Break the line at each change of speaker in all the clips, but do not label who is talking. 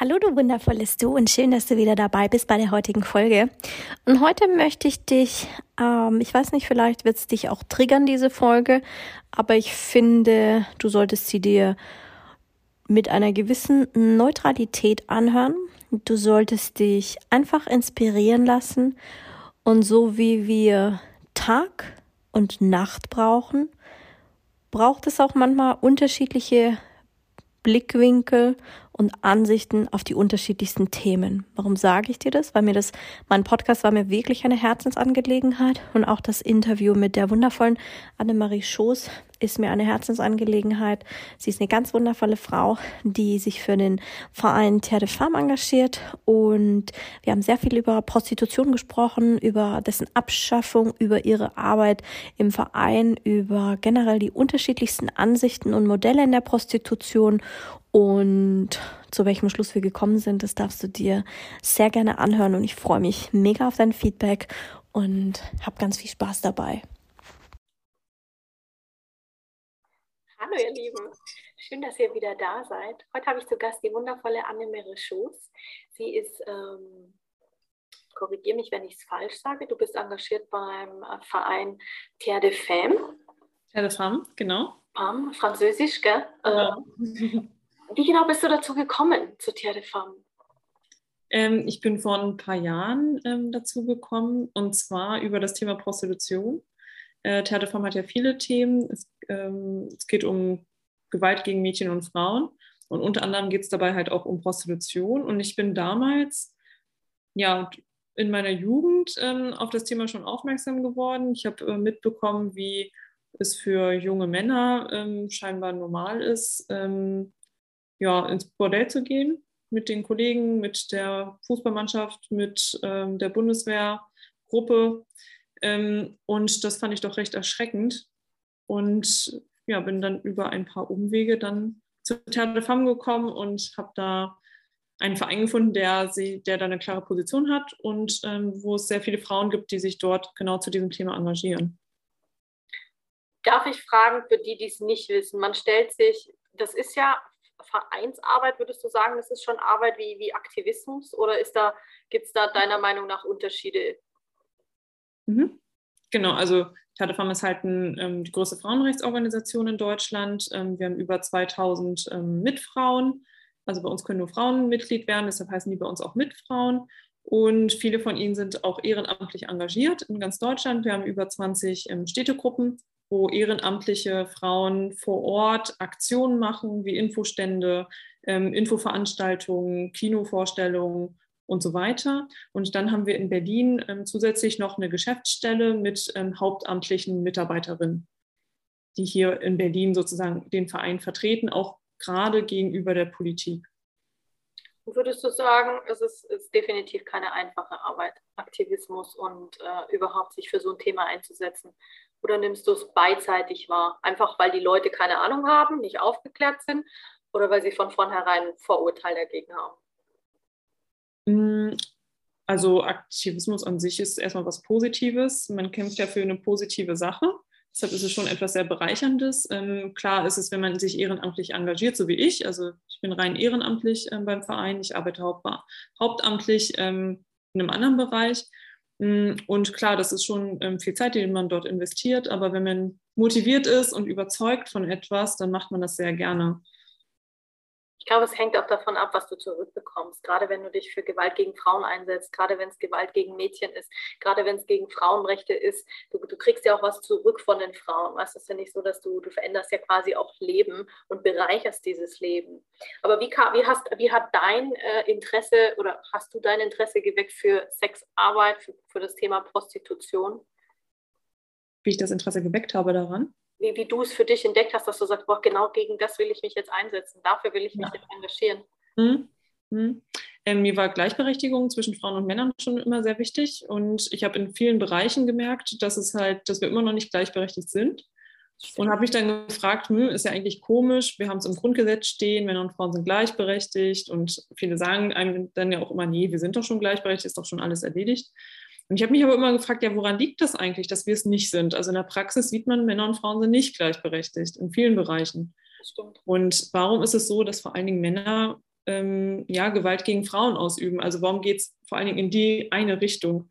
Hallo du wundervolles Du und schön, dass du wieder dabei bist bei der heutigen Folge. Und heute möchte ich dich, ähm, ich weiß nicht, vielleicht wird es dich auch triggern, diese Folge, aber ich finde, du solltest sie dir mit einer gewissen Neutralität anhören. Du solltest dich einfach inspirieren lassen und so wie wir Tag und Nacht brauchen, braucht es auch manchmal unterschiedliche Blickwinkel und Ansichten auf die unterschiedlichsten Themen. Warum sage ich dir das? Weil mir das, mein Podcast war mir wirklich eine Herzensangelegenheit und auch das Interview mit der wundervollen Annemarie Schoß ist mir eine Herzensangelegenheit. Sie ist eine ganz wundervolle Frau, die sich für den Verein Terre de Femme engagiert und wir haben sehr viel über Prostitution gesprochen, über dessen Abschaffung, über ihre Arbeit im Verein, über generell die unterschiedlichsten Ansichten und Modelle in der Prostitution und zu welchem Schluss wir gekommen sind, das darfst du dir sehr gerne anhören und ich freue mich mega auf dein Feedback und habe ganz viel Spaß dabei.
Hallo ihr Lieben, schön, dass ihr wieder da seid. Heute habe ich zu Gast die wundervolle Annemere Schoß. Sie ist, ähm, korrigiere mich, wenn ich es falsch sage, du bist engagiert beim Verein Terre de Femme.
Terre de Femme, genau.
Femme, französisch, gell? Ja. Ähm, wie genau bist du dazu gekommen, zu Terre de Femme?
Ähm, ich bin vor ein paar Jahren ähm, dazu gekommen und zwar über das Thema Prostitution. Äh, Terre de Femme hat ja viele Themen. Es, ähm, es geht um Gewalt gegen Mädchen und Frauen und unter anderem geht es dabei halt auch um Prostitution. Und ich bin damals, ja, in meiner Jugend ähm, auf das Thema schon aufmerksam geworden. Ich habe äh, mitbekommen, wie es für junge Männer ähm, scheinbar normal ist, ähm, ja, ins Bordell zu gehen mit den Kollegen, mit der Fußballmannschaft, mit ähm, der Bundeswehrgruppe. Ähm, und das fand ich doch recht erschreckend. Und ja, bin dann über ein paar Umwege dann zu Terre de Femme gekommen und habe da einen Verein gefunden, der, sie, der da eine klare Position hat und ähm, wo es sehr viele Frauen gibt, die sich dort genau zu diesem Thema engagieren.
Darf ich fragen, für die, die es nicht wissen, man stellt sich, das ist ja Vereinsarbeit, würdest du sagen, das ist schon Arbeit wie, wie Aktivismus oder da, gibt es da deiner Meinung nach Unterschiede?
Mhm. Genau, also Tatefam ist halt ein, ähm, die größte Frauenrechtsorganisation in Deutschland. Ähm, wir haben über 2000 ähm, Mitfrauen. Also bei uns können nur Frauen Mitglied werden, deshalb heißen die bei uns auch Mitfrauen. Und viele von ihnen sind auch ehrenamtlich engagiert in ganz Deutschland. Wir haben über 20 ähm, Städtegruppen wo ehrenamtliche Frauen vor Ort Aktionen machen, wie Infostände, ähm, Infoveranstaltungen, Kinovorstellungen und so weiter. Und dann haben wir in Berlin ähm, zusätzlich noch eine Geschäftsstelle mit ähm, hauptamtlichen Mitarbeiterinnen, die hier in Berlin sozusagen den Verein vertreten, auch gerade gegenüber der Politik.
Würdest du sagen, es ist, ist definitiv keine einfache Arbeit, Aktivismus und äh, überhaupt sich für so ein Thema einzusetzen? Oder nimmst du es beidseitig wahr? Einfach weil die Leute keine Ahnung haben, nicht aufgeklärt sind oder weil sie von vornherein ein Vorurteil dagegen haben?
Mm, also Aktivismus an sich ist erstmal was Positives. Man kämpft ja für eine positive Sache. Deshalb ist es schon etwas sehr Bereicherndes. Ähm, klar ist es, wenn man sich ehrenamtlich engagiert, so wie ich. Also ich bin rein ehrenamtlich ähm, beim Verein. Ich arbeite haupt, hauptamtlich ähm, in einem anderen Bereich. Mm, und klar, das ist schon ähm, viel Zeit, die man dort investiert. Aber wenn man motiviert ist und überzeugt von etwas, dann macht man das sehr gerne.
Ich glaube, es hängt auch davon ab, was du zurückbekommst. Gerade wenn du dich für Gewalt gegen Frauen einsetzt, gerade wenn es Gewalt gegen Mädchen ist, gerade wenn es gegen Frauenrechte ist. Du, du, kriegst ja auch was zurück von den Frauen. Es ist ja nicht so, dass du, du veränderst ja quasi auch Leben und bereicherst dieses Leben. Aber wie, wie, hast, wie hat dein äh, Interesse oder hast du dein Interesse geweckt für Sexarbeit, für, für das Thema Prostitution?
Wie ich das Interesse geweckt habe daran?
Wie, wie du es für dich entdeckt hast, dass du sagst, boah, genau gegen das will ich mich jetzt einsetzen, dafür will ich mich ja. jetzt engagieren.
Hm. Hm. Ähm, mir war Gleichberechtigung zwischen Frauen und Männern schon immer sehr wichtig und ich habe in vielen Bereichen gemerkt, dass es halt, dass wir immer noch nicht gleichberechtigt sind. Und habe mich dann gefragt, hm, ist ja eigentlich komisch, wir haben es im Grundgesetz stehen, Männer und Frauen sind gleichberechtigt und viele sagen einem dann ja auch immer, nee, wir sind doch schon gleichberechtigt, ist doch schon alles erledigt. Und ich habe mich aber immer gefragt, ja, woran liegt das eigentlich, dass wir es nicht sind? Also in der Praxis sieht man, Männer und Frauen sind nicht gleichberechtigt in vielen Bereichen. Und warum ist es so, dass vor allen Dingen Männer ähm, ja, Gewalt gegen Frauen ausüben? Also warum geht es vor allen Dingen in die eine Richtung?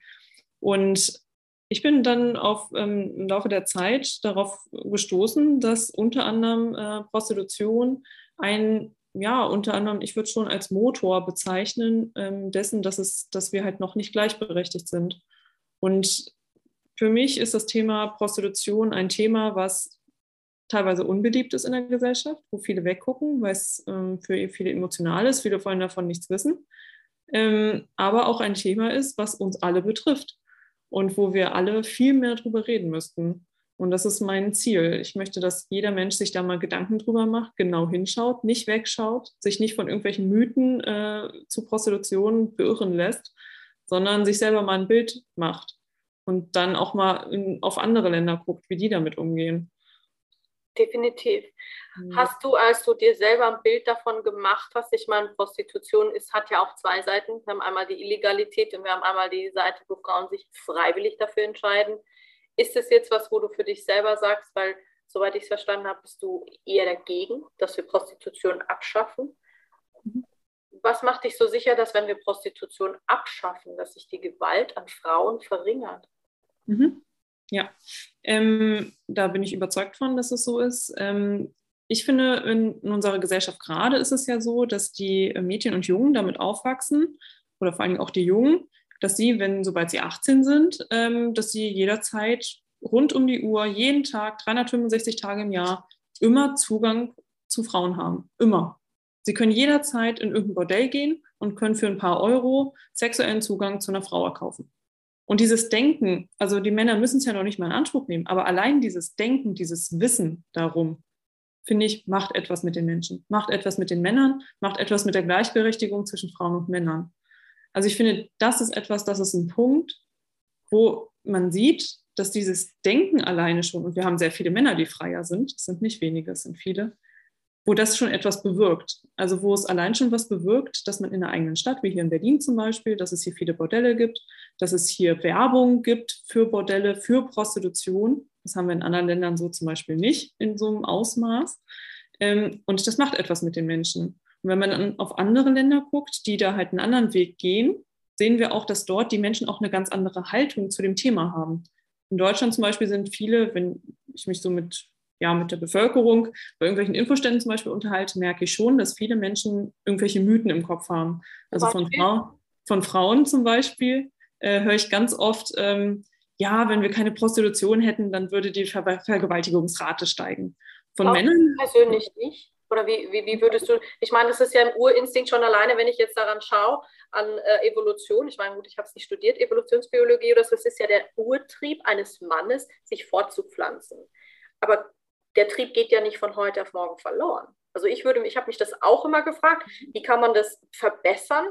Und ich bin dann auf, ähm, im Laufe der Zeit darauf gestoßen, dass unter anderem äh, Prostitution ein, ja, unter anderem, ich würde schon als Motor bezeichnen, ähm, dessen, dass, es, dass wir halt noch nicht gleichberechtigt sind. Und für mich ist das Thema Prostitution ein Thema, was teilweise unbeliebt ist in der Gesellschaft, wo viele weggucken, weil es ähm, für viele emotional ist, viele wollen davon nichts wissen, ähm, aber auch ein Thema ist, was uns alle betrifft und wo wir alle viel mehr drüber reden müssten. Und das ist mein Ziel. Ich möchte, dass jeder Mensch sich da mal Gedanken drüber macht, genau hinschaut, nicht wegschaut, sich nicht von irgendwelchen Mythen äh, zu Prostitution beirren lässt, sondern sich selber mal ein Bild macht und dann auch mal in, auf andere Länder guckt, wie die damit umgehen.
Definitiv. Mhm. Hast du, als du dir selber ein Bild davon gemacht hast, ich meine, Prostitution ist, hat ja auch zwei Seiten. Wir haben einmal die Illegalität und wir haben einmal die Seite, wo Frauen sich freiwillig dafür entscheiden. Ist es jetzt was, wo du für dich selber sagst, weil, soweit ich es verstanden habe, bist du eher dagegen, dass wir Prostitution abschaffen? Mhm. Was macht dich so sicher, dass wenn wir Prostitution abschaffen, dass sich die Gewalt an Frauen verringert?
Mhm. Ja, ähm, da bin ich überzeugt von, dass es so ist. Ähm, ich finde, in, in, unserer Gesellschaft gerade ist es ja so, dass die Mädchen und Jungen damit aufwachsen, oder vor allem auch die Jungen, dass sie, wenn sobald sie 18 sind, ähm, dass sie jederzeit rund um die Uhr, jeden Tag, 365 Tage im Jahr, immer Zugang zu Frauen haben. Immer. Sie können jederzeit in irgendein Bordell gehen und können für ein paar Euro sexuellen Zugang zu einer Frau erkaufen. Und dieses Denken, also die Männer müssen es ja noch nicht mal in Anspruch nehmen, aber allein dieses Denken, dieses Wissen darum, finde ich, macht etwas mit den Menschen, macht etwas mit den Männern, macht etwas mit der Gleichberechtigung zwischen Frauen und Männern. Also ich finde, das ist etwas, das ist ein Punkt, wo man sieht, dass dieses Denken alleine schon, und wir haben sehr viele Männer, die freier sind, es sind nicht wenige, es sind viele, wo das schon etwas bewirkt. Also wo es allein schon was bewirkt, dass man in einer eigenen Stadt, wie hier in Berlin zum Beispiel, dass es hier viele Bordelle gibt, dass es hier Werbung gibt für Bordelle, für Prostitution. Das haben wir in anderen Ländern so zum Beispiel nicht in so einem Ausmaß. Ähm, und das macht etwas mit den Menschen. Und wenn man dann auf andere Länder guckt, die da halt einen anderen Weg gehen, sehen wir auch, dass dort die Menschen auch eine ganz andere Haltung zu dem Thema haben. In Deutschland zum Beispiel sind viele, wenn ich mich so mit ja, mit der Bevölkerung bei irgendwelchen Infoständen zum Beispiel unterhalte, merke ich schon, dass viele Menschen irgendwelche Mythen im Kopf haben. Also von, Frau, von Frauen zum Beispiel äh, höre ich ganz oft, ähm, ja, wenn wir keine Prostitution hätten, dann würde die Ver Vergewaltigungsrate steigen. Von
Glaubst
Männern?
Persönlich nicht. Oder wie, wie, wie, würdest du, ich meine, das ist ja ein Urinstinkt schon alleine, wenn ich jetzt daran schaue, an äh, Evolution. Ich meine, gut, ich habe es nicht studiert, Evolutionsbiologie oder so, es ist ja der Urtrieb eines Mannes, sich fortzupflanzen. Aber der Trieb geht ja nicht von heute auf morgen verloren. Also ich würde, ich habe mich das auch immer gefragt, wie kann man das verbessern?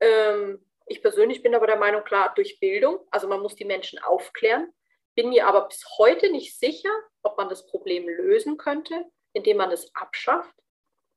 Ähm, ich persönlich bin aber der Meinung, klar, durch Bildung, also man muss die Menschen aufklären, bin mir aber bis heute nicht sicher, ob man das Problem lösen könnte, indem man es abschafft,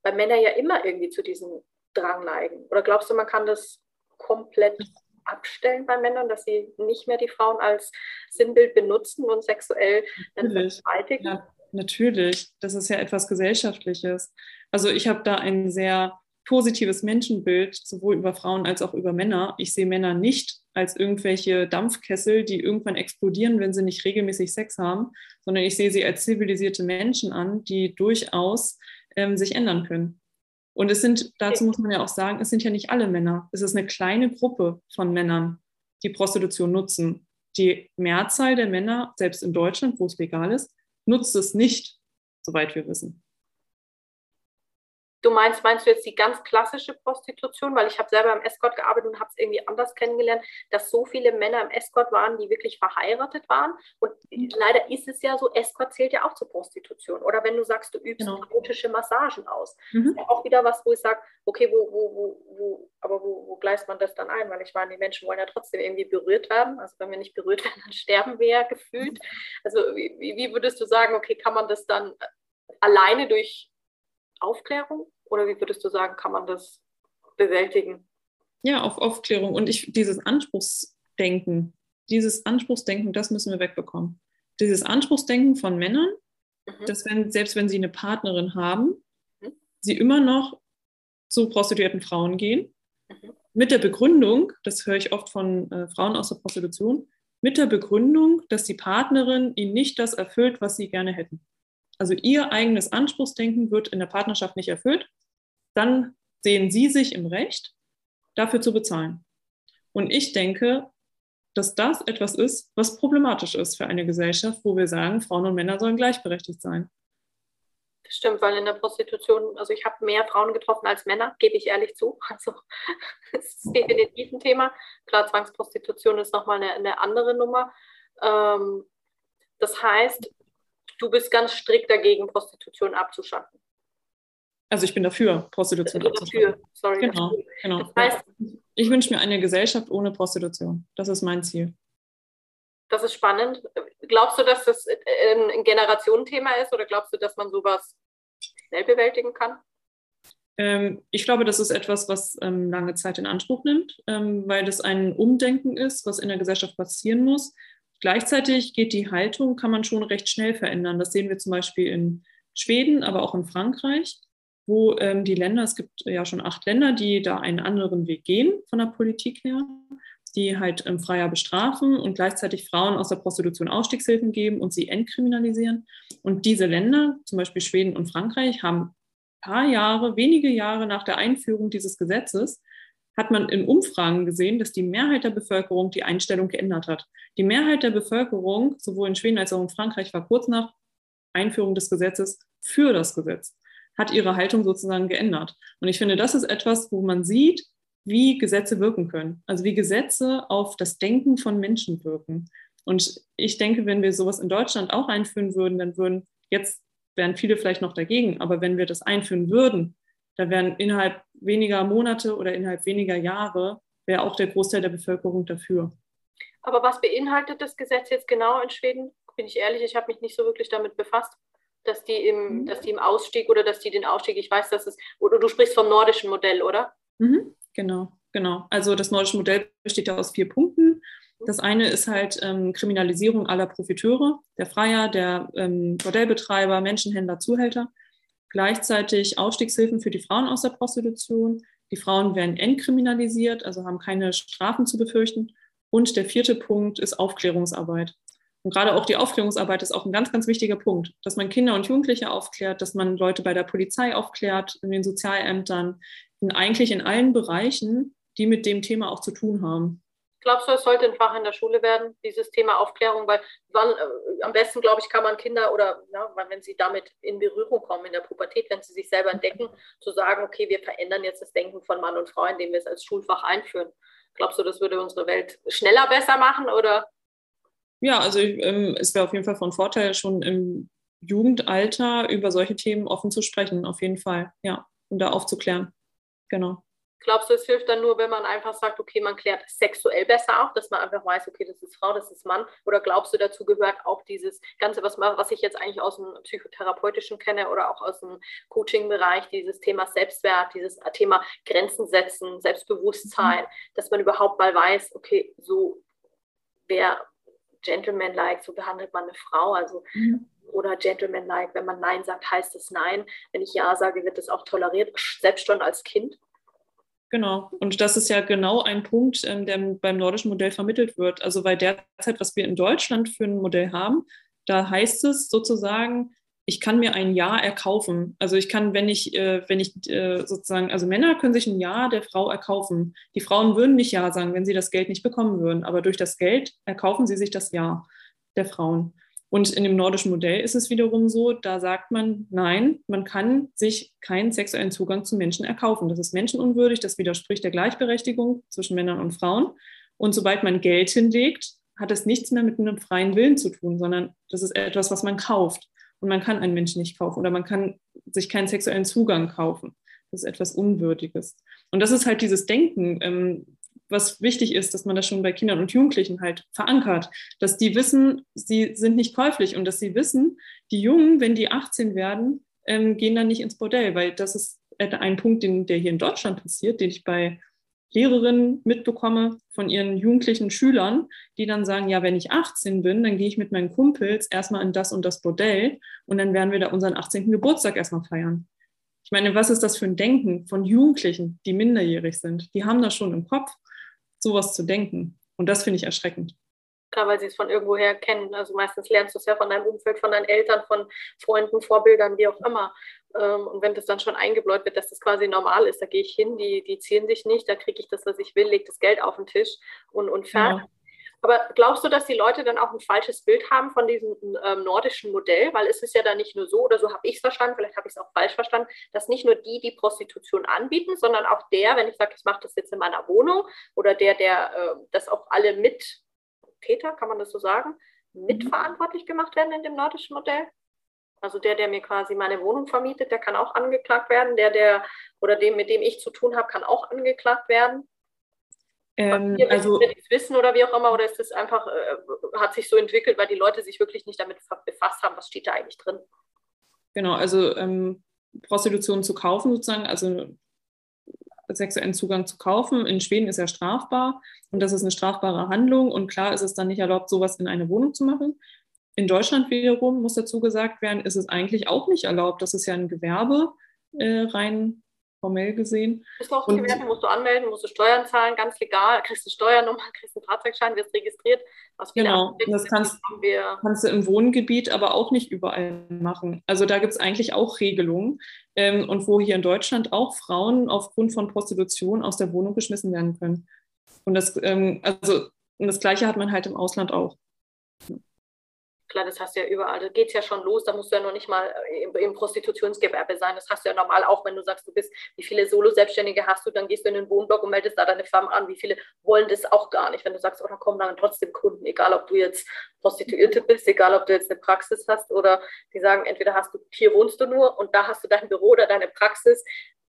weil Männer ja immer irgendwie zu diesem Drang neigen. Oder glaubst du, man kann das komplett abstellen bei Männern, dass sie nicht mehr die Frauen als Sinnbild benutzen und sexuell vergewaltigen?
Ja. Natürlich, das ist ja etwas Gesellschaftliches. Also ich habe da ein sehr positives Menschenbild, sowohl über Frauen als auch über Männer. Ich sehe Männer nicht als irgendwelche Dampfkessel, die irgendwann explodieren, wenn sie nicht regelmäßig Sex haben, sondern ich sehe sie als zivilisierte Menschen an, die durchaus ähm, sich ändern können. Und es sind, dazu muss man ja auch sagen, es sind ja nicht alle Männer. Es ist eine kleine Gruppe von Männern, die Prostitution nutzen. Die Mehrzahl der Männer, selbst in Deutschland, wo es legal ist, nutzt es nicht, soweit wir wissen.
Du meinst, meinst du jetzt die ganz klassische Prostitution? Weil ich habe selber im Escort gearbeitet und habe es irgendwie anders kennengelernt, dass so viele Männer im Escort waren, die wirklich verheiratet waren. Und mhm. leider ist es ja so, Escort zählt ja auch zur Prostitution. Oder wenn du sagst, du übst genau. erotische Massagen aus. Mhm. Das ist ja auch wieder was, wo ich sage, okay, wo, wo, wo, wo, aber wo, wo gleicht man das dann ein? Weil ich meine, die Menschen wollen ja trotzdem irgendwie berührt werden. Also wenn wir nicht berührt werden, dann sterben wir ja gefühlt. Also wie, wie würdest du sagen, okay, kann man das dann alleine durch Aufklärung? Oder wie würdest du sagen, kann man das bewältigen?
Ja, auf Aufklärung. Und ich, dieses Anspruchsdenken, dieses Anspruchsdenken, das müssen wir wegbekommen. Dieses Anspruchsdenken von Männern, mhm. dass wenn, selbst wenn sie eine Partnerin haben, mhm. sie immer noch zu prostituierten Frauen gehen, mhm. mit der Begründung, das höre ich oft von äh, Frauen aus der Prostitution, mit der Begründung, dass die Partnerin ihnen nicht das erfüllt, was sie gerne hätten also ihr eigenes Anspruchsdenken wird in der Partnerschaft nicht erfüllt, dann sehen sie sich im Recht, dafür zu bezahlen. Und ich denke, dass das etwas ist, was problematisch ist für eine Gesellschaft, wo wir sagen, Frauen und Männer sollen gleichberechtigt sein.
Das stimmt, weil in der Prostitution, also ich habe mehr Frauen getroffen als Männer, gebe ich ehrlich zu. Also das ist definitiv ein Thema. Klar, Zwangsprostitution ist nochmal eine, eine andere Nummer. Ähm, das heißt, du bist ganz strikt dagegen, Prostitution abzuschaffen.
Also ich bin dafür, Prostitution abzuschaffen. Dafür, sorry. Genau, dafür. genau. Das heißt, ich wünsche mir eine Gesellschaft ohne Prostitution. Das ist mein Ziel.
Das ist spannend. Glaubst du, dass das ein Generationenthema ist oder glaubst du, dass man sowas schnell bewältigen kann?
Ähm, ich glaube, das ist etwas, was ähm, lange Zeit in Anspruch nimmt, ähm, weil das ein Umdenken ist, was in der Gesellschaft passieren muss. Gleichzeitig geht die Haltung, kann man schon recht schnell verändern. Das sehen wir zum Beispiel in Schweden, aber auch in Frankreich, wo ähm, die Länder, es gibt ja schon acht Länder, die da einen anderen Weg gehen von der Politik her, die halt ähm, freier bestrafen und gleichzeitig Frauen aus der Prostitution Ausstiegshilfen geben und sie entkriminalisieren. Und diese Länder, zum Beispiel Schweden und Frankreich, haben ein paar Jahre, wenige Jahre nach der Einführung dieses Gesetzes hat man in Umfragen gesehen, dass die Mehrheit der Bevölkerung die Einstellung geändert hat. Die Mehrheit der Bevölkerung, sowohl in Schweden als auch in Frankreich, war kurz nach Einführung des Gesetzes für das Gesetz, hat ihre Haltung sozusagen geändert. Und ich finde, das ist etwas, wo man sieht, wie Gesetze wirken können. Also wie Gesetze auf das Denken von Menschen wirken. Und ich denke, wenn wir sowas in Deutschland auch einführen würden, dann würden jetzt wären viele vielleicht noch dagegen, aber wenn wir das einführen würden, da wären innerhalb weniger Monate oder innerhalb weniger Jahre, wäre auch der Großteil der Bevölkerung dafür.
Aber was beinhaltet das Gesetz jetzt genau in Schweden? Bin ich ehrlich, ich habe mich nicht so wirklich damit befasst, dass die im, mhm. dass die im Ausstieg oder dass die den Ausstieg, ich weiß, dass es, oder du sprichst vom nordischen Modell, oder?
Mhm, genau, genau. Also das nordische Modell besteht ja aus vier Punkten. Das eine ist halt ähm, Kriminalisierung aller Profiteure, der Freier, der ähm, Bordellbetreiber, Menschenhändler, Zuhälter. Gleichzeitig Ausstiegshilfen für die Frauen aus der Prostitution. Die Frauen werden entkriminalisiert, also haben keine Strafen zu befürchten. Und der vierte Punkt ist Aufklärungsarbeit. Und gerade auch die Aufklärungsarbeit ist auch ein ganz, ganz wichtiger Punkt, dass man Kinder und Jugendliche aufklärt, dass man Leute bei der Polizei aufklärt, in den Sozialämtern, in eigentlich in allen Bereichen, die mit dem Thema auch zu tun haben.
Glaubst du, es sollte ein Fach in der Schule werden, dieses Thema Aufklärung? Weil wann, äh, am besten, glaube ich, kann man Kinder oder ja, wenn sie damit in Berührung kommen in der Pubertät, wenn sie sich selber entdecken, zu sagen, okay, wir verändern jetzt das Denken von Mann und Frau, indem wir es als Schulfach einführen. Glaubst du, das würde unsere Welt schneller besser machen oder?
Ja, also ähm, es wäre auf jeden Fall von Vorteil, schon im Jugendalter über solche Themen offen zu sprechen, auf jeden Fall, ja, und da aufzuklären. Genau.
Glaubst du, es hilft dann nur, wenn man einfach sagt, okay, man klärt sexuell besser auf, dass man einfach weiß, okay, das ist Frau, das ist Mann? Oder glaubst du, dazu gehört auch dieses Ganze, was, was ich jetzt eigentlich aus dem Psychotherapeutischen kenne oder auch aus dem Coaching-Bereich, dieses Thema Selbstwert, dieses Thema Grenzen setzen, Selbstbewusstsein, mhm. dass man überhaupt mal weiß, okay, so wer Gentleman-like, so behandelt man eine Frau, also mhm oder Gentleman-like. Wenn man Nein sagt, heißt es Nein. Wenn ich Ja sage, wird es auch toleriert, selbst schon als Kind.
Genau. Und das ist ja genau ein Punkt, ähm, der beim nordischen Modell vermittelt wird. Also weil derzeit, was wir in Deutschland für ein Modell haben, da heißt es sozusagen, ich kann mir ein Ja erkaufen. Also ich kann, wenn ich, äh, wenn ich äh, sozusagen, also Männer können sich ein Ja der Frau erkaufen. Die Frauen würden nicht Ja sagen, wenn sie das Geld nicht bekommen würden. Aber durch das Geld erkaufen sie sich das Ja der Frauen. Und in dem nordischen Modell ist es wiederum so, da sagt man, nein, man kann sich keinen sexuellen Zugang zu Menschen erkaufen. Das ist menschenunwürdig, das widerspricht der Gleichberechtigung zwischen Männern und Frauen. Und sobald man Geld hinlegt, hat es nichts mehr mit einem freien Willen zu tun, sondern das ist etwas, was man kauft. Und man kann einen Menschen nicht kaufen oder man kann sich keinen sexuellen Zugang kaufen. Das ist etwas Unwürdiges. Und das ist halt dieses Denken, ähm, was wichtig ist, dass man das schon bei Kindern und Jugendlichen halt verankert, dass die wissen, sie sind nicht käuflich und dass sie wissen, die Jungen, wenn die 18 werden, ähm, gehen dann nicht ins Bordell, weil das ist ein Punkt, den, der hier in Deutschland passiert, den ich bei Lehrerinnen mitbekomme von ihren jugendlichen Schülern, die dann sagen, ja, wenn ich 18 bin, dann gehe ich mit meinen Kumpels erstmal in das und das Bordell und dann werden wir da unseren 18. Geburtstag erstmal feiern. Ich meine, was ist das für ein Denken von Jugendlichen, die minderjährig sind? Die haben das schon im Kopf sowas zu denken. Und das finde ich erschreckend.
Klar, weil sie es von irgendwoher kennen. Also meistens lernst du es ja von deinem Umfeld, von deinen Eltern, von Freunden, Vorbildern, wie auch immer. Ähm, und wenn das dann schon eingebläut wird, dass das quasi normal ist, da gehe ich hin, die, die ziehen sich nicht, da kriege ich das, was ich will, lege das Geld auf den Tisch und, und fertig. Ja. Aber glaubst du, dass die Leute dann auch ein falsches Bild haben von diesem ähm, nordischen Modell? Weil es ist ja dann nicht nur so, oder so habe ich es verstanden, vielleicht habe ich es auch falsch verstanden, dass nicht nur die die Prostitution anbieten, sondern auch der, wenn ich sage, ich mache das jetzt in meiner Wohnung, oder der, der äh, das auch alle mit, Täter, kann man das so sagen, mitverantwortlich gemacht werden in dem nordischen Modell? Also der, der mir quasi meine Wohnung vermietet, der kann auch angeklagt werden. Der, der oder dem, mit dem ich zu tun habe, kann auch angeklagt werden. Ähm, also wissen oder wie auch immer, oder ist das einfach, äh, hat sich so entwickelt, weil die Leute sich wirklich nicht damit befasst haben, was steht da eigentlich drin?
Genau, also ähm, Prostitution zu kaufen sozusagen, also sexuellen Zugang zu kaufen. In Schweden ist ja strafbar und das ist eine strafbare Handlung und klar ist es dann nicht erlaubt, sowas in eine Wohnung zu machen. In Deutschland wiederum muss dazu gesagt werden, ist es eigentlich auch nicht erlaubt. Das ist ja ein Gewerbe äh, rein formell gesehen.
Bist du auch und, Gewerbe, musst du anmelden, musst du Steuern zahlen, ganz legal, kriegst du Steuernummer, kriegst einen Fahrzeugschein, wirst registriert.
genau, das kannst, kannst, du im Wohngebiet aber auch nicht überall machen. Also da gibt es eigentlich auch Regelungen. Ähm, und wo hier in Deutschland auch Frauen aufgrund von Prostitution aus der Wohnung geschmissen werden können. Und das, ähm, also, und das Gleiche hat man halt im Ausland auch.
Klar, das hast du ja überall. Da geht es ja schon los. Da musst du ja noch nicht mal äh, im, im, Prostitutionsgewerbe sein. Das hast du ja normal auch, wenn du sagst, du bist, wie viele Solo-Selbstständige hast du, dann gehst du in den Wohnblock und meldest da deine Firma an. Wie viele wollen das auch gar nicht? Wenn du sagst, oh, da kommen dann trotzdem Kunden, egal ob du jetzt Prostituierte bist, egal ob du jetzt eine Praxis hast oder die sagen, entweder hast du, hier wohnst du nur und da hast du dein Büro oder deine Praxis.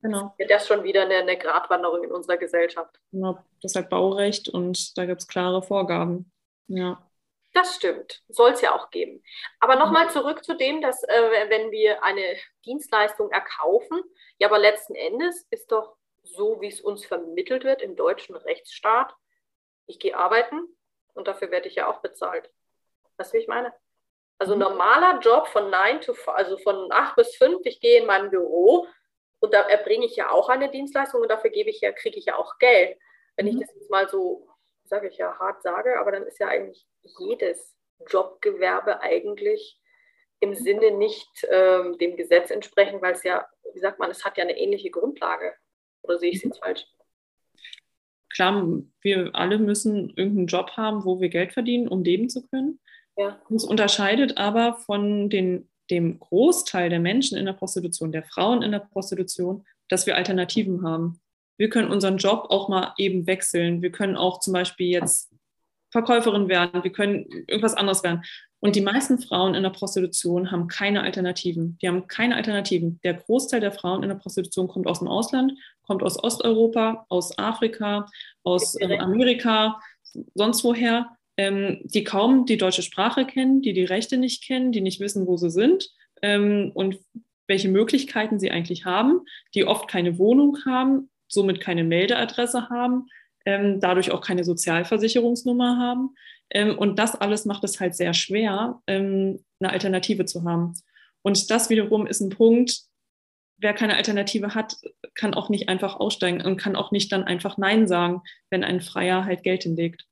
Genau. Das ist schon wieder eine, eine Gratwanderung in unserer Gesellschaft.
Genau, das ist halt Baurecht und da gibt es klare Vorgaben. Ja.
Das stimmt, soll es ja auch geben. Aber nochmal mhm. zurück zu dem, dass äh, wenn wir eine Dienstleistung erkaufen, ja, aber letzten Endes ist doch so, wie es uns vermittelt wird im deutschen Rechtsstaat, ich gehe arbeiten und dafür werde ich ja auch bezahlt. Weißt du, wie ich meine? Also mhm. normaler Job von 9 to 5, also von 8 bis 5, ich gehe in mein Büro und da erbringe ich ja auch eine Dienstleistung und dafür gebe ich ja, kriege ich ja auch Geld. Wenn mhm. ich das jetzt mal so sage ich ja, hart sage, aber dann ist ja eigentlich jedes Jobgewerbe eigentlich im Sinne nicht ähm, dem Gesetz entsprechend, weil es ja, wie sagt man, es hat ja eine ähnliche Grundlage. Oder sehe ich es jetzt falsch?
Klar, wir alle müssen irgendeinen Job haben, wo wir Geld verdienen, um leben zu können. Ja. Es unterscheidet aber von den, dem Großteil der Menschen in der Prostitution, der Frauen in der Prostitution, dass wir Alternativen haben wir können unseren Job auch mal eben wechseln. Wir können auch zum Beispiel jetzt Verkäuferin werden, wir können irgendwas anderes werden. Und die meisten Frauen in der Prostitution haben keine Alternativen. Die haben keine Alternativen. Der Großteil der Frauen in der Prostitution kommt aus dem Ausland, kommt aus Osteuropa, aus Afrika, aus ähm, Amerika, sonst woher, ähm, die kaum die deutsche Sprache kennen, die die Rechte nicht kennen, die nicht wissen, wo sie sind ähm, und welche Möglichkeiten sie eigentlich haben, die oft keine Wohnung haben, somit keine Meldeadresse haben, ähm, dadurch auch keine Sozialversicherungsnummer haben. Ähm, und das alles macht es halt sehr schwer, ähm, eine Alternative zu haben. Und das wiederum ist ein Punkt, wer keine Alternative hat, kann auch nicht einfach aussteigen und kann auch nicht dann einfach Nein sagen, wenn ein Freier halt Geld hinlegt.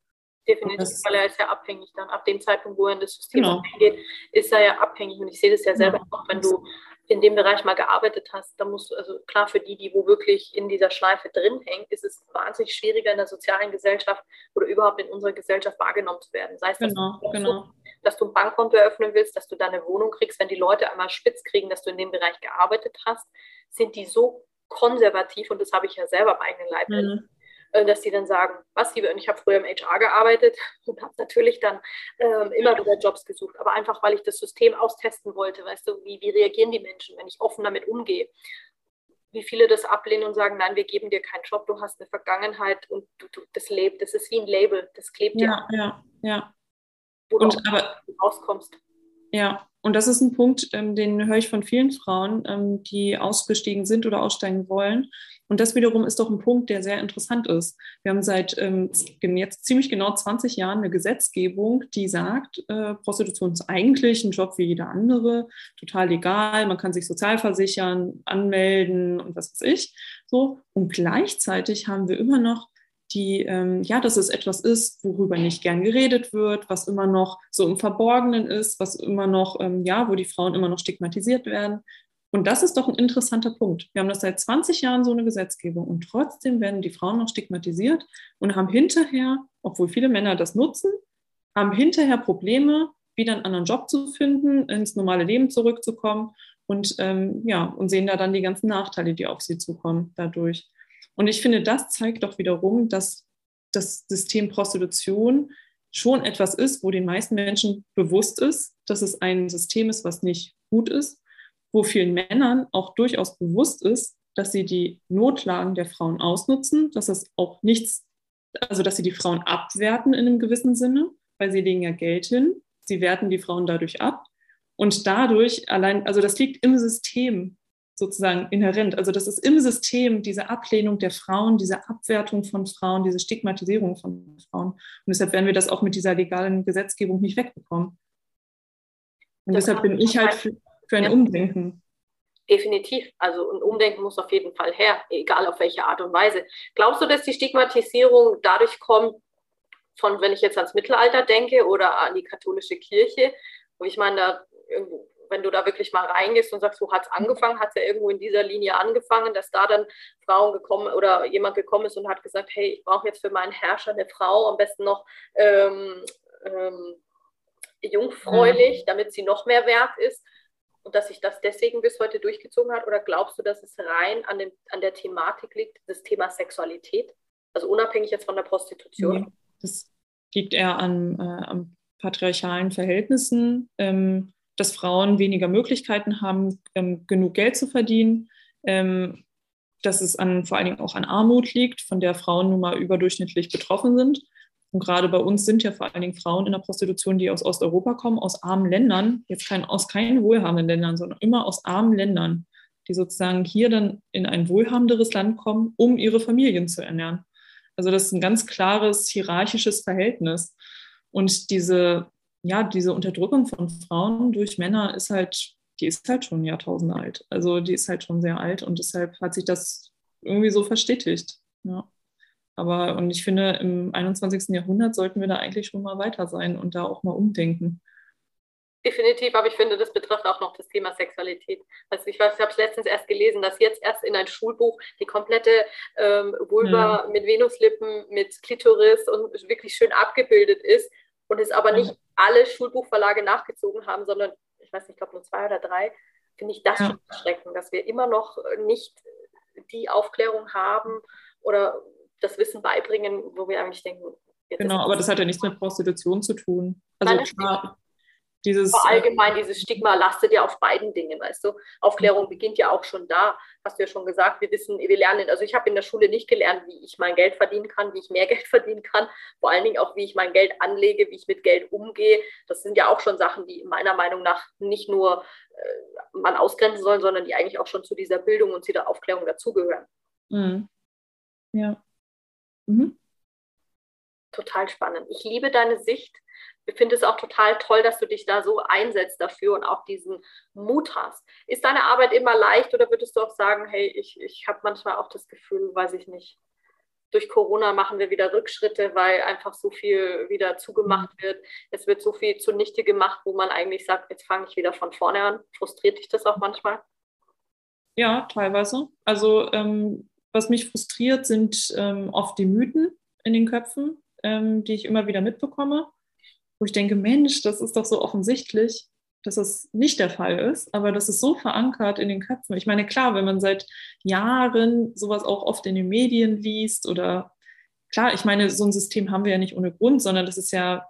Definitiv, das, weil er ist ja abhängig dann. Ab dem Zeitpunkt, wo er in das System genau. eingeht, ist er ja abhängig. Und ich sehe das ja selber ja. auch, wenn du in dem Bereich mal gearbeitet hast, da musst du, also klar für die, die wo wirklich in dieser Schleife drin hängt, ist es wahnsinnig schwieriger in der sozialen Gesellschaft oder überhaupt in unserer Gesellschaft wahrgenommen zu werden. Sei es,
genau, genau.
So, dass du ein Bankkonto eröffnen willst, dass du da eine Wohnung kriegst, wenn die Leute einmal spitz kriegen, dass du in dem Bereich gearbeitet hast, sind die so konservativ und das habe ich ja selber am eigenen Leib mhm. Äh, dass die dann sagen, was liebe, und ich habe früher im HR gearbeitet und habe natürlich dann ähm, immer wieder Jobs gesucht, aber einfach, weil ich das System austesten wollte, weißt du, wie, wie reagieren die Menschen, wenn ich offen damit umgehe wie viele das ablehnen und sagen, nein, wir geben dir keinen Job, du hast eine Vergangenheit und du, du, das lebt, das ist wie ein Label, das klebt
ja. Ja, ja, ja.
Wo und, du aber, rauskommst.
Ja, und das ist ein Punkt, ähm, den höre ich von vielen Frauen, ähm, die ausgestiegen sind oder aussteigen wollen. Und das wiederum ist doch ein Punkt, der sehr interessant ist. Wir haben seit ähm, jetzt ziemlich genau 20 Jahren eine Gesetzgebung, die sagt, äh, Prostitution ist eigentlich ein Job wie jeder andere, total legal, man kann sich sozial versichern, anmelden und was weiß ich. So. Und gleichzeitig haben wir immer noch die, ähm, ja, dass es etwas ist, worüber nicht gern geredet wird, was immer noch so im Verborgenen ist, was immer noch, ähm, ja, wo die Frauen immer noch stigmatisiert werden. Und das ist doch ein interessanter Punkt. Wir haben das seit 20 Jahren so eine Gesetzgebung und trotzdem werden die Frauen noch stigmatisiert und haben hinterher, obwohl viele Männer das nutzen, haben hinterher Probleme, wieder einen anderen Job zu finden, ins normale Leben zurückzukommen und ähm, ja, und sehen da dann die ganzen Nachteile, die auf sie zukommen dadurch. Und ich finde, das zeigt doch wiederum, dass das System Prostitution schon etwas ist, wo den meisten Menschen bewusst ist, dass es ein System ist, was nicht gut ist, wo vielen Männern auch durchaus bewusst ist, dass sie die Notlagen der Frauen ausnutzen, dass es auch nichts, also dass sie die Frauen abwerten in einem gewissen Sinne, weil sie legen ja Geld hin, sie werten die Frauen dadurch ab und dadurch allein, also das liegt im System, sozusagen inhärent. Also das ist im System diese Ablehnung der Frauen, diese Abwertung von Frauen, diese Stigmatisierung von Frauen. Und deshalb werden wir das auch mit dieser legalen Gesetzgebung nicht wegbekommen. Und deshalb bin ich halt für, für ein ja. Umdenken.
Definitiv. Also ein Umdenken muss auf jeden Fall her, egal auf welche Art und Weise. Glaubst du, dass die Stigmatisierung dadurch kommt, von wenn ich jetzt ans Mittelalter denke oder an die katholische Kirche, wo ich meine, da irgendwo wenn du da wirklich mal reingehst und sagst, wo hat es angefangen, hat es ja irgendwo in dieser Linie angefangen, dass da dann Frauen gekommen oder jemand gekommen ist und hat gesagt, hey, ich brauche jetzt für meinen Herrscher eine Frau, am besten noch ähm, ähm, jungfräulich, mhm. damit sie noch mehr wert ist und dass sich das deswegen bis heute durchgezogen hat? Oder glaubst du, dass es rein an, dem, an der Thematik liegt, das Thema Sexualität? Also unabhängig jetzt von der Prostitution?
Ja, das liegt eher an, äh, an patriarchalen Verhältnissen. Ähm, dass Frauen weniger Möglichkeiten haben, ähm, genug Geld zu verdienen, ähm, dass es an, vor allen Dingen auch an Armut liegt, von der Frauen nun mal überdurchschnittlich betroffen sind. Und gerade bei uns sind ja vor allen Dingen Frauen in der Prostitution, die aus Osteuropa kommen, aus armen Ländern, jetzt kein, aus keinen wohlhabenden Ländern, sondern immer aus armen Ländern, die sozusagen hier dann in ein wohlhabenderes Land kommen, um ihre Familien zu ernähren. Also das ist ein ganz klares hierarchisches Verhältnis. Und diese ja, diese Unterdrückung von Frauen durch Männer ist halt, die ist halt schon Jahrtausende alt. Also die ist halt schon sehr alt und deshalb hat sich das irgendwie so verstetigt. Ja. Aber und ich finde, im 21. Jahrhundert sollten wir da eigentlich schon mal weiter sein und da auch mal umdenken.
Definitiv, aber ich finde, das betrifft auch noch das Thema Sexualität. Also ich, weiß, ich habe es letztens erst gelesen, dass jetzt erst in ein Schulbuch die komplette ähm, Vulva ja. mit Venuslippen, mit Klitoris und wirklich schön abgebildet ist und es aber nicht alle Schulbuchverlage nachgezogen haben, sondern ich weiß nicht, ich glaube nur zwei oder drei, finde ich das ja. schon erschreckend, dass wir immer noch nicht die Aufklärung haben oder das Wissen beibringen, wo wir eigentlich denken.
Genau, aber das hat ja nichts mit Prostitution zu tun. Also klar,
dieses, Aber allgemein, dieses Stigma lastet ja auf beiden Dingen, weißt du. Aufklärung beginnt ja auch schon da, hast du ja schon gesagt. Wir wissen, wir lernen, also ich habe in der Schule nicht gelernt, wie ich mein Geld verdienen kann, wie ich mehr Geld verdienen kann, vor allen Dingen auch, wie ich mein Geld anlege, wie ich mit Geld umgehe. Das sind ja auch schon Sachen, die meiner Meinung nach nicht nur äh, man ausgrenzen sollen, sondern die eigentlich auch schon zu dieser Bildung und zu der Aufklärung dazugehören.
Mhm. Ja. Mhm.
Total spannend. Ich liebe deine Sicht ich finde es auch total toll, dass du dich da so einsetzt dafür und auch diesen Mut hast. Ist deine Arbeit immer leicht oder würdest du auch sagen, hey, ich, ich habe manchmal auch das Gefühl, weiß ich nicht, durch Corona machen wir wieder Rückschritte, weil einfach so viel wieder zugemacht mhm. wird. Es wird so viel zunichte gemacht, wo man eigentlich sagt, jetzt fange ich wieder von vorne an. Frustriert dich das auch manchmal?
Ja, teilweise. Also ähm, was mich frustriert, sind ähm, oft die Mythen in den Köpfen, ähm, die ich immer wieder mitbekomme wo ich denke, Mensch, das ist doch so offensichtlich, dass es nicht der Fall ist, aber das ist so verankert in den Köpfen. Ich meine, klar, wenn man seit Jahren sowas auch oft in den Medien liest oder klar, ich meine, so ein System haben wir ja nicht ohne Grund, sondern das ist ja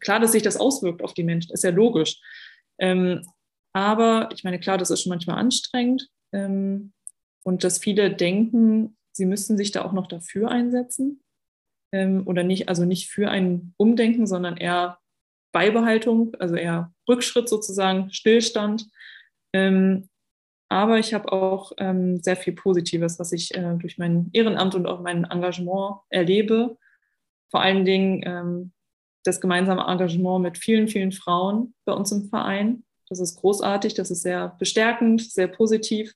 klar, dass sich das auswirkt auf die Menschen, ist ja logisch. Ähm, aber ich meine, klar, das ist schon manchmal anstrengend ähm, und dass viele denken, sie müssten sich da auch noch dafür einsetzen ähm, oder nicht, also nicht für ein Umdenken, sondern eher Beibehaltung, also eher Rückschritt sozusagen, Stillstand. Ähm, aber ich habe auch ähm, sehr viel Positives, was ich äh, durch mein Ehrenamt und auch mein Engagement erlebe. Vor allen Dingen ähm, das gemeinsame Engagement mit vielen, vielen Frauen bei uns im Verein. Das ist großartig, das ist sehr bestärkend, sehr positiv.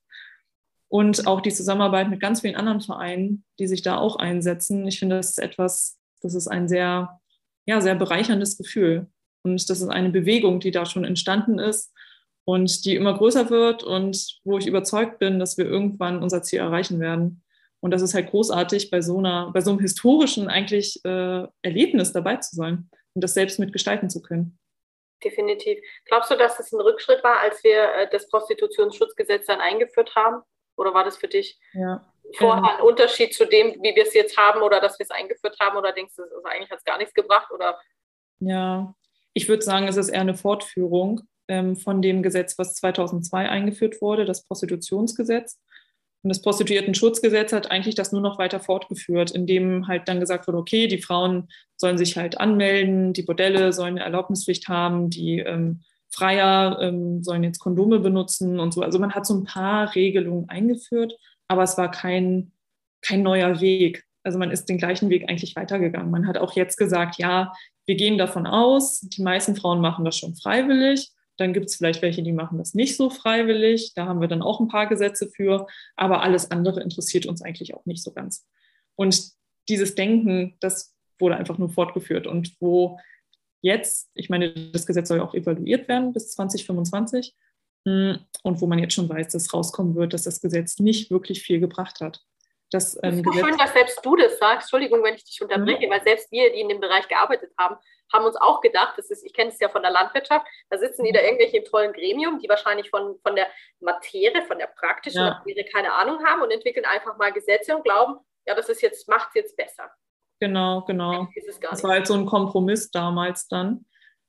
Und auch die Zusammenarbeit mit ganz vielen anderen Vereinen, die sich da auch einsetzen. Ich finde, das ist etwas, das ist ein sehr, ja, sehr bereicherndes Gefühl. Und das ist eine Bewegung, die da schon entstanden ist und die immer größer wird und wo ich überzeugt bin, dass wir irgendwann unser Ziel erreichen werden. Und das ist halt großartig, bei so einer, bei so einem historischen eigentlich äh, Erlebnis dabei zu sein und das selbst mitgestalten zu können.
Definitiv. Glaubst du, dass das ein Rückschritt war, als wir äh, das Prostitutionsschutzgesetz dann eingeführt haben? Oder war das für dich ja. vorher ein Unterschied zu dem, wie wir es jetzt haben oder dass wir es eingeführt haben? Oder denkst du, also eigentlich hat es gar nichts gebracht? Oder?
Ja, ich würde sagen, es ist eher eine Fortführung ähm, von dem Gesetz, was 2002 eingeführt wurde, das Prostitutionsgesetz. Und das Prostituierten-Schutzgesetz hat eigentlich das nur noch weiter fortgeführt, indem halt dann gesagt wurde, okay, die Frauen sollen sich halt anmelden, die Bordelle sollen eine Erlaubnispflicht haben, die ähm, Freier ähm, sollen jetzt Kondome benutzen und so. Also man hat so ein paar Regelungen eingeführt, aber es war kein, kein neuer Weg. Also man ist den gleichen Weg eigentlich weitergegangen. Man hat auch jetzt gesagt, ja, wir gehen davon aus, die meisten Frauen machen das schon freiwillig. Dann gibt es vielleicht welche, die machen das nicht so freiwillig. Da haben wir dann auch ein paar Gesetze für. Aber alles andere interessiert uns eigentlich auch nicht so ganz. Und dieses Denken, das wurde einfach nur fortgeführt. Und wo jetzt, ich meine, das Gesetz soll ja auch evaluiert werden bis 2025. Hm, und wo man jetzt schon weiß, dass rauskommen wird, dass das Gesetz nicht wirklich viel gebracht hat.
Das, ähm, das ist schön, dass selbst du das sagst. Entschuldigung, wenn ich dich unterbreche, mhm. weil selbst wir, die in dem Bereich gearbeitet haben, haben uns auch gedacht, das ist, ich kenne es ja von der Landwirtschaft, da sitzen die da irgendwelche im tollen Gremium, die wahrscheinlich von, von der Materie, von der praktischen ja. Materie keine Ahnung haben und entwickeln einfach mal Gesetze und glauben, ja, das ist jetzt, macht es jetzt besser.
Genau, genau. Das war halt so ein Kompromiss damals dann.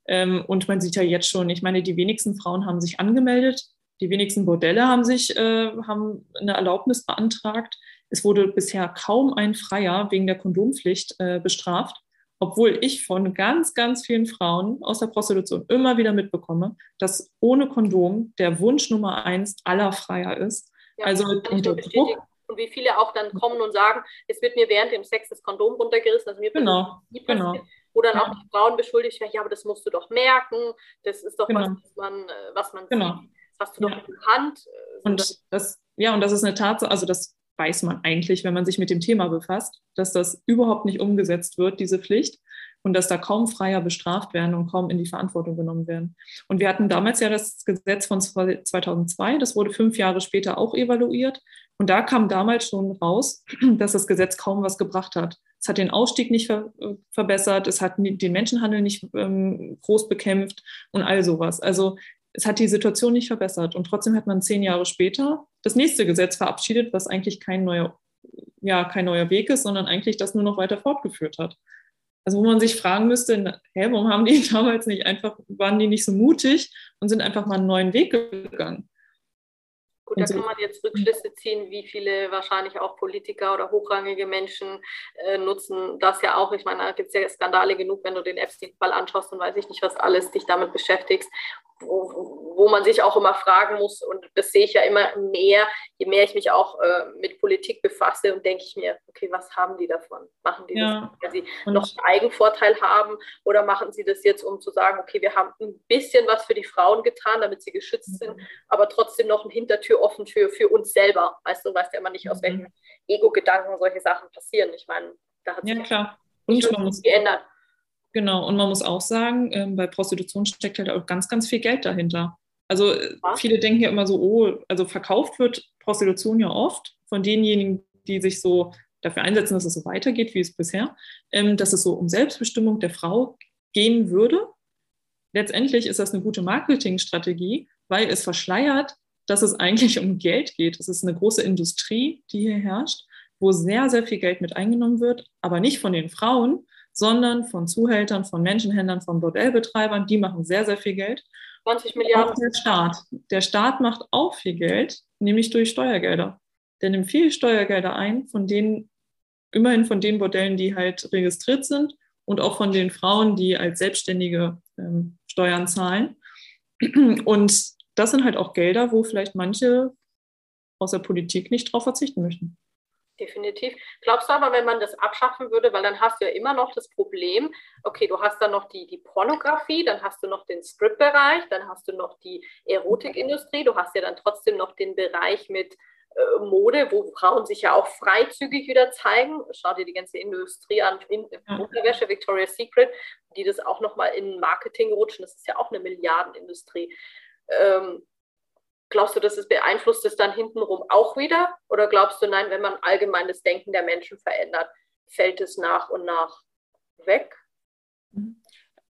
Ähm, und man sieht ja jetzt schon, ich meine, die wenigsten Frauen haben sich angemeldet, die wenigsten Bordelle haben sich, äh, haben eine Erlaubnis beantragt. Es wurde bisher kaum ein Freier wegen der Kondompflicht äh, bestraft, obwohl ich von ganz, ganz vielen Frauen aus der Prostitution immer wieder mitbekomme, dass ohne Kondom der Wunsch Nummer eins aller Freier ist. Ja, also unter Druck.
Und wie viele auch dann kommen und sagen, es wird mir während dem Sex das Kondom runtergerissen. Also mir
genau, genau.
Wo dann ja. auch die Frauen beschuldigt werden, ja, aber das musst du doch merken, das ist doch genau. was, was man, äh, was man
genau. sieht.
Das hast du doch ja. in der Hand.
Äh, und das, ja, und das ist eine Tatsache, also das weiß man eigentlich, wenn man sich mit dem Thema befasst, dass das überhaupt nicht umgesetzt wird, diese Pflicht, und dass da kaum Freier bestraft werden und kaum in die Verantwortung genommen werden. Und wir hatten damals ja das Gesetz von 2002, das wurde fünf Jahre später auch evaluiert. Und da kam damals schon raus, dass das Gesetz kaum was gebracht hat. Es hat den Ausstieg nicht ver verbessert, es hat den Menschenhandel nicht ähm, groß bekämpft und all sowas. Also es hat die Situation nicht verbessert. Und trotzdem hat man zehn Jahre später das nächste Gesetz verabschiedet, was eigentlich kein neuer, ja, kein neuer Weg ist, sondern eigentlich das nur noch weiter fortgeführt hat. Also wo man sich fragen müsste, hä, warum haben die damals nicht einfach, waren die nicht so mutig und sind einfach mal einen neuen Weg gegangen?
Gut, da kann man jetzt Rückschlüsse ziehen, wie viele wahrscheinlich auch Politiker oder hochrangige Menschen äh, nutzen das ja auch. Ich meine, da gibt es ja Skandale genug, wenn du den Epstein-Fall anschaust und weiß ich nicht, was alles dich damit beschäftigst wo, wo man sich auch immer fragen muss, und das sehe ich ja immer mehr, je mehr ich mich auch äh, mit Politik befasse und denke ich mir, okay, was haben die davon? Machen die ja. das, weil sie und noch einen Eigenvorteil haben oder machen sie das jetzt, um zu sagen, okay, wir haben ein bisschen was für die Frauen getan, damit sie geschützt sind, mhm. aber trotzdem noch eine Hintertür offen für, für uns selber. Weißt du, weißt ja immer nicht, aus mhm. welchen Ego-Gedanken solche Sachen passieren. Ich meine, da hat sich
ja, klar. Und man muss, geändert. Genau, und man muss auch sagen, ähm, bei Prostitution steckt halt auch ganz, ganz viel Geld dahinter. Also äh, Was? viele denken ja immer so, oh, also verkauft wird Prostitution ja oft von denjenigen, die sich so dafür einsetzen, dass es so weitergeht, wie es bisher, ähm, dass es so um Selbstbestimmung der Frau gehen würde. Letztendlich ist das eine gute Marketingstrategie, weil es verschleiert, dass es eigentlich um Geld geht. Es ist eine große Industrie, die hier herrscht, wo sehr, sehr viel Geld mit eingenommen wird, aber nicht von den Frauen, sondern von Zuhältern, von Menschenhändlern, von Bordellbetreibern. Die machen sehr, sehr viel Geld.
20 Milliarden.
Auch der Staat. Der Staat macht auch viel Geld, nämlich durch Steuergelder. Der nimmt viele Steuergelder ein, von denen, immerhin von den Bordellen, die halt registriert sind und auch von den Frauen, die als Selbstständige ähm, Steuern zahlen. Und das sind halt auch Gelder, wo vielleicht manche aus der Politik nicht drauf verzichten möchten
definitiv. Glaubst du aber, wenn man das abschaffen würde, weil dann hast du ja immer noch das Problem, okay, du hast dann noch die, die Pornografie, dann hast du noch den Strip-Bereich, dann hast du noch die Erotikindustrie, du hast ja dann trotzdem noch den Bereich mit äh, Mode, wo Frauen sich ja auch freizügig wieder zeigen. Schau dir die ganze Industrie an, in, Unterwäsche, Victoria's Secret, die das auch nochmal in Marketing rutschen, das ist ja auch eine Milliardenindustrie. Ähm, Glaubst du, dass es beeinflusst es dann hintenrum auch wieder? Oder glaubst du, nein, wenn man allgemein das Denken der Menschen verändert, fällt es nach und nach weg?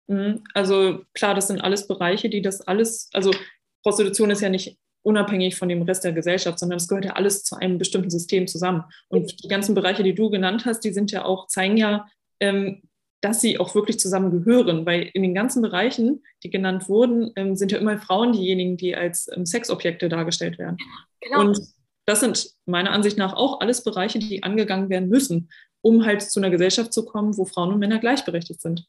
Mhm. Also klar, das sind alles Bereiche, die das alles, also Prostitution ist ja nicht unabhängig von dem Rest der Gesellschaft, sondern es gehört ja alles zu einem bestimmten System zusammen. Und die ganzen Bereiche, die du genannt hast, die sind ja auch, zeigen ja, ähm, dass sie auch wirklich zusammengehören, weil in den ganzen Bereichen, die genannt wurden, ähm, sind ja immer Frauen diejenigen, die als ähm, Sexobjekte dargestellt werden. Genau. Und das sind meiner Ansicht nach auch alles Bereiche, die angegangen werden müssen, um halt zu einer Gesellschaft zu kommen, wo Frauen und Männer gleichberechtigt sind.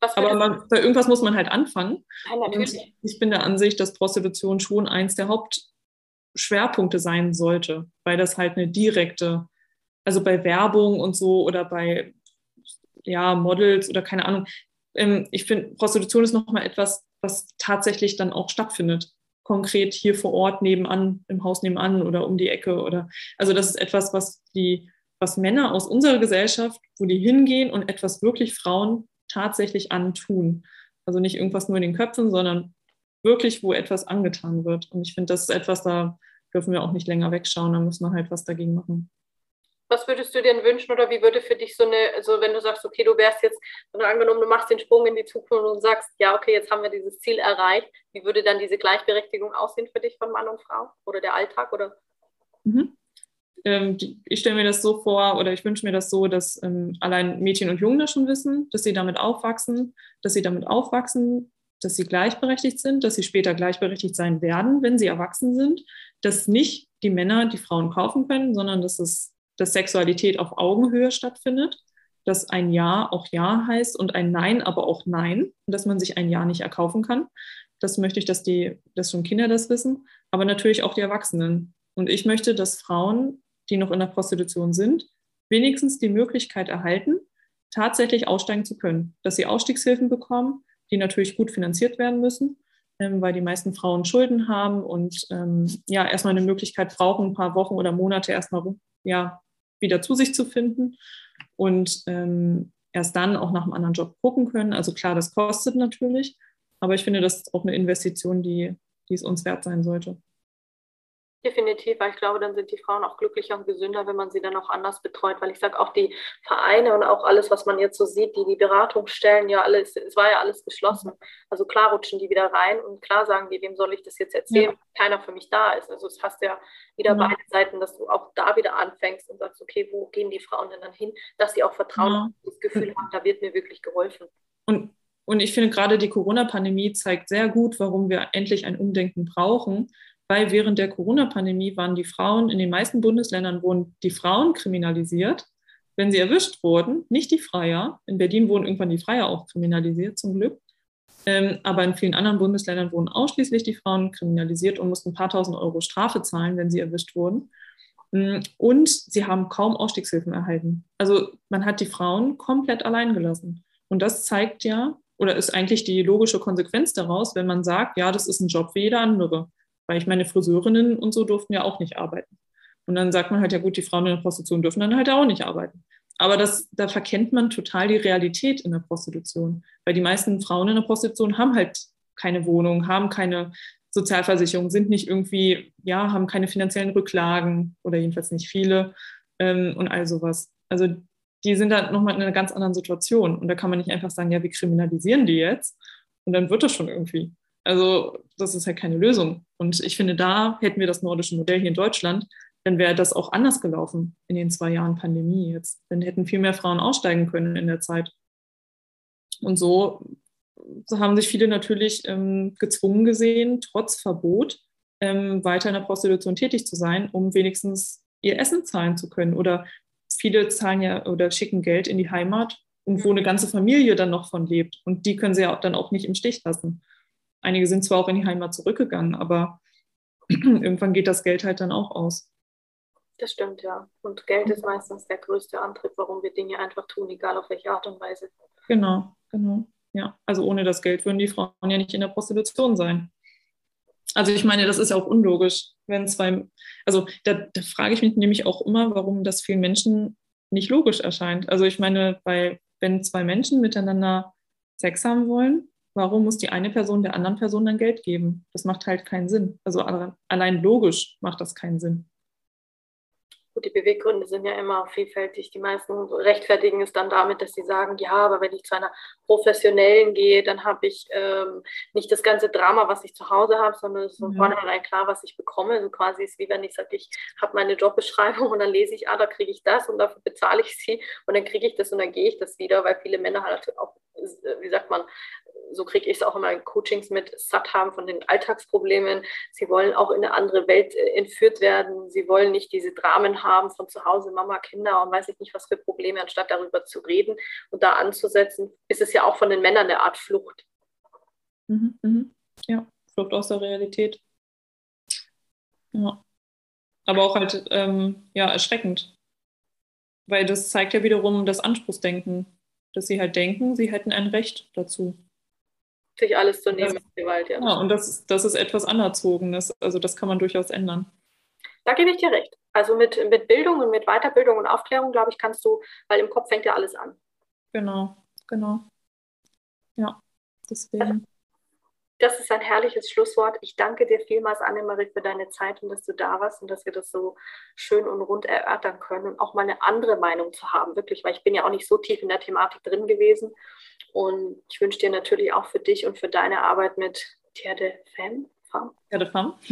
Aber man, bei irgendwas muss man halt anfangen. Ja, ich bin der Ansicht, dass Prostitution schon eins der Hauptschwerpunkte sein sollte, weil das halt eine direkte, also bei Werbung und so oder bei ja, Models oder keine Ahnung. Ähm, ich finde, Prostitution ist nochmal etwas, was tatsächlich dann auch stattfindet. Konkret hier vor Ort nebenan, im Haus nebenan oder um die Ecke oder, also das ist etwas, was die, was Männer aus unserer Gesellschaft, wo die hingehen und etwas wirklich Frauen tatsächlich antun. Also nicht irgendwas nur in den Köpfen, sondern wirklich, wo etwas angetan wird. Und ich finde, das ist etwas, da dürfen wir auch nicht länger wegschauen, da muss man halt was dagegen machen.
Was würdest du dir wünschen oder wie würde für dich so eine, also wenn du sagst, okay, du wärst jetzt, angenommen, du machst den Sprung in die Zukunft und sagst, ja, okay, jetzt haben wir dieses Ziel erreicht, wie würde dann diese Gleichberechtigung aussehen für dich von Mann und Frau oder der Alltag oder?
Mhm. Ähm, ich stelle mir das so vor oder ich wünsche mir das so, dass ähm, allein Mädchen und Jungen das schon wissen, dass sie damit aufwachsen, dass sie damit aufwachsen, dass sie gleichberechtigt sind, dass sie später gleichberechtigt sein werden, wenn sie erwachsen sind, dass nicht die Männer die Frauen kaufen können, sondern dass es dass Sexualität auf Augenhöhe stattfindet, dass ein Ja auch Ja heißt und ein Nein aber auch Nein und dass man sich ein Ja nicht erkaufen kann. Das möchte ich, dass die, dass schon Kinder das wissen, aber natürlich auch die Erwachsenen. Und ich möchte, dass Frauen, die noch in der Prostitution sind, wenigstens die Möglichkeit erhalten, tatsächlich aussteigen zu können, dass sie Ausstiegshilfen bekommen, die natürlich gut finanziert werden müssen, ähm, weil die meisten Frauen Schulden haben und ähm, ja erstmal eine Möglichkeit brauchen, ein paar Wochen oder Monate erstmal ja, wieder zu sich zu finden und ähm, erst dann auch nach einem anderen Job gucken können. Also klar, das kostet natürlich, aber ich finde, das ist auch eine Investition, die, die es uns wert sein sollte.
Definitiv, weil ich glaube, dann sind die Frauen auch glücklicher und gesünder, wenn man sie dann auch anders betreut. Weil ich sage, auch die Vereine und auch alles, was man jetzt so sieht, die die Beratungsstellen, ja alles, es war ja alles geschlossen. Also klar rutschen die wieder rein und klar sagen die, wem soll ich das jetzt erzählen, ja. keiner für mich da ist. Also es hast ja wieder ja. beide Seiten, dass du auch da wieder anfängst und sagst, okay, wo gehen die Frauen denn dann hin, dass sie auch Vertrauen ja. das Gefühl haben, da wird mir wirklich geholfen.
Und und ich finde gerade die Corona-Pandemie zeigt sehr gut, warum wir endlich ein Umdenken brauchen, weil während der Corona-Pandemie waren die Frauen, in den meisten Bundesländern wurden die Frauen kriminalisiert, wenn sie erwischt wurden, nicht die Freier. In Berlin wurden irgendwann die Freier auch kriminalisiert, zum Glück. Ähm, aber in vielen anderen Bundesländern wurden ausschließlich die Frauen kriminalisiert und mussten ein paar tausend Euro Strafe zahlen, wenn sie erwischt wurden. Mm, und sie haben kaum Ausstiegshilfen erhalten. Also man hat die Frauen komplett allein gelassen. Und das zeigt ja, oder ist eigentlich die logische Konsequenz daraus, wenn man sagt, ja, das ist ein Job wie jeder andere weil ich meine Friseurinnen und so durften ja auch nicht arbeiten. Und dann sagt man halt, ja gut, die Frauen in der Prostitution dürfen dann halt auch nicht arbeiten. Aber das, da verkennt man total die Realität in der Prostitution, weil die meisten Frauen in der Prostitution haben halt keine Wohnung, haben keine Sozialversicherung, sind nicht irgendwie, ja, haben keine finanziellen Rücklagen oder jedenfalls nicht viele ähm, und all sowas. Also die sind dann nochmal in einer ganz anderen Situation. Und da kann man nicht einfach sagen, ja, wir kriminalisieren die jetzt und dann wird das schon irgendwie. Also das ist halt keine Lösung. Und ich finde, da hätten wir das nordische Modell hier in Deutschland, dann wäre das auch anders gelaufen in den zwei Jahren Pandemie jetzt. Dann hätten viel mehr Frauen aussteigen können in der Zeit. Und so, haben sich viele natürlich ähm, gezwungen gesehen, trotz Verbot, ähm, weiter in der Prostitution tätig zu sein, um wenigstens ihr Essen zahlen zu können. Oder viele zahlen ja oder schicken Geld in die Heimat, wo eine ganze Familie dann noch von lebt. Und die können sie ja dann auch nicht im Stich lassen. Einige sind zwar auch in die Heimat zurückgegangen, aber irgendwann geht das Geld halt dann auch aus.
Das stimmt, ja. Und Geld ist meistens der größte Antrieb, warum wir Dinge einfach tun, egal auf welche Art und Weise.
Genau, genau. Ja, also ohne das Geld würden die Frauen ja nicht in der Prostitution sein. Also ich meine, das ist ja auch unlogisch, wenn zwei, also da, da frage ich mich nämlich auch immer, warum das vielen Menschen nicht logisch erscheint. Also ich meine, bei, wenn zwei Menschen miteinander Sex haben wollen, warum muss die eine Person der anderen Person dann Geld geben? Das macht halt keinen Sinn. Also allein logisch macht das keinen Sinn.
Gut, die Beweggründe sind ja immer vielfältig. Die meisten rechtfertigen es dann damit, dass sie sagen, ja, aber wenn ich zu einer professionellen gehe, dann habe ich ähm, nicht das ganze Drama, was ich zu Hause habe, sondern es ist von mhm. vornherein klar, was ich bekomme. Also quasi ist wie wenn ich sage, ich habe meine Jobbeschreibung und dann lese ich, ah, da kriege ich das und dafür bezahle ich sie und dann kriege ich das und dann gehe ich das wieder, weil viele Männer halt auch, wie sagt man, so kriege ich es auch in Coachings mit, satt haben von den Alltagsproblemen. Sie wollen auch in eine andere Welt äh, entführt werden. Sie wollen nicht diese Dramen haben von zu Hause, Mama, Kinder und weiß ich nicht, was für Probleme, anstatt darüber zu reden und da anzusetzen, ist es ja auch von den Männern eine Art Flucht.
Mhm, mhm. Ja, Flucht aus der Realität. Ja. Aber auch halt ähm, ja, erschreckend. Weil das zeigt ja wiederum das Anspruchsdenken, dass sie halt denken, sie hätten ein Recht dazu
sich alles zu nehmen das, Gewalt.
Ja, ja und das, das ist etwas Anerzogenes. Also das kann man durchaus ändern.
Da gebe ich dir recht. Also mit, mit Bildung und mit Weiterbildung und Aufklärung, glaube ich, kannst du, weil im Kopf fängt ja alles an.
Genau, genau. Ja, deswegen.
Das ist ein herrliches Schlusswort. Ich danke dir vielmals, Annemarie, für deine Zeit und dass du da warst und dass wir das so schön und rund erörtern können und auch mal eine andere Meinung zu haben, wirklich, weil ich bin ja auch nicht so tief in der Thematik drin gewesen. Und ich wünsche dir natürlich auch für dich und für deine Arbeit mit Terre de Femme.
Terre de Femme.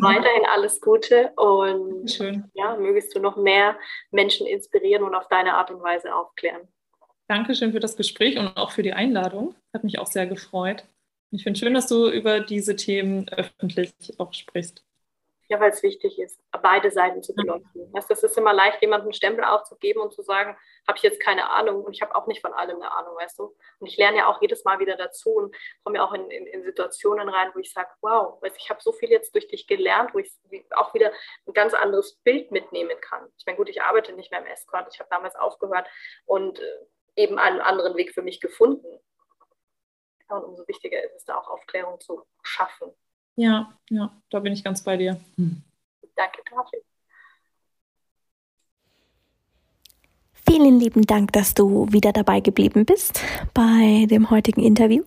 Weiterhin alles Gute und Schön. ja, mögest du noch mehr Menschen inspirieren und auf deine Art und Weise aufklären.
Dankeschön für das Gespräch und auch für die Einladung. Hat mich auch sehr gefreut. Ich finde schön, dass du über diese Themen öffentlich auch sprichst.
Ja, weil es wichtig ist, beide Seiten zu beleuchten. Ja. Das ist immer leicht, jemandem einen Stempel aufzugeben und zu sagen, habe ich jetzt keine Ahnung und ich habe auch nicht von allem eine Ahnung, weißt du. Und ich lerne ja auch jedes Mal wieder dazu und komme ja auch in, in, in Situationen rein, wo ich sage, wow, weißt, ich habe so viel jetzt durch dich gelernt, wo ich auch wieder ein ganz anderes Bild mitnehmen kann. Ich meine, gut, ich arbeite nicht mehr im Escort, ich habe damals aufgehört und äh, eben einen anderen Weg für mich gefunden. und umso wichtiger ist es da auch Aufklärung zu schaffen.
Ja, ja, da bin ich ganz bei dir.
Danke dafür.
Vielen lieben Dank, dass du wieder dabei geblieben bist bei dem heutigen Interview.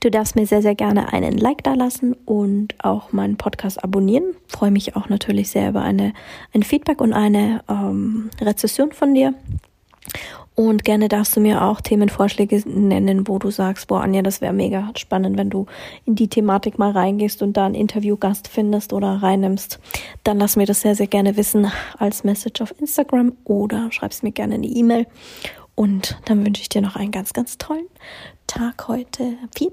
Du darfst mir sehr, sehr gerne einen Like da lassen und auch meinen Podcast abonnieren. Ich freue mich auch natürlich sehr über eine, ein Feedback und eine ähm, Rezession von dir. Und gerne darfst du mir auch Themenvorschläge nennen, wo du sagst, boah, Anja, das wäre mega spannend, wenn du in die Thematik mal reingehst und da einen Interviewgast findest oder reinnimmst. Dann lass mir das sehr, sehr gerne wissen als Message auf Instagram oder schreibst mir gerne eine E-Mail. Und dann wünsche ich dir noch einen ganz, ganz tollen Tag heute. Pfiat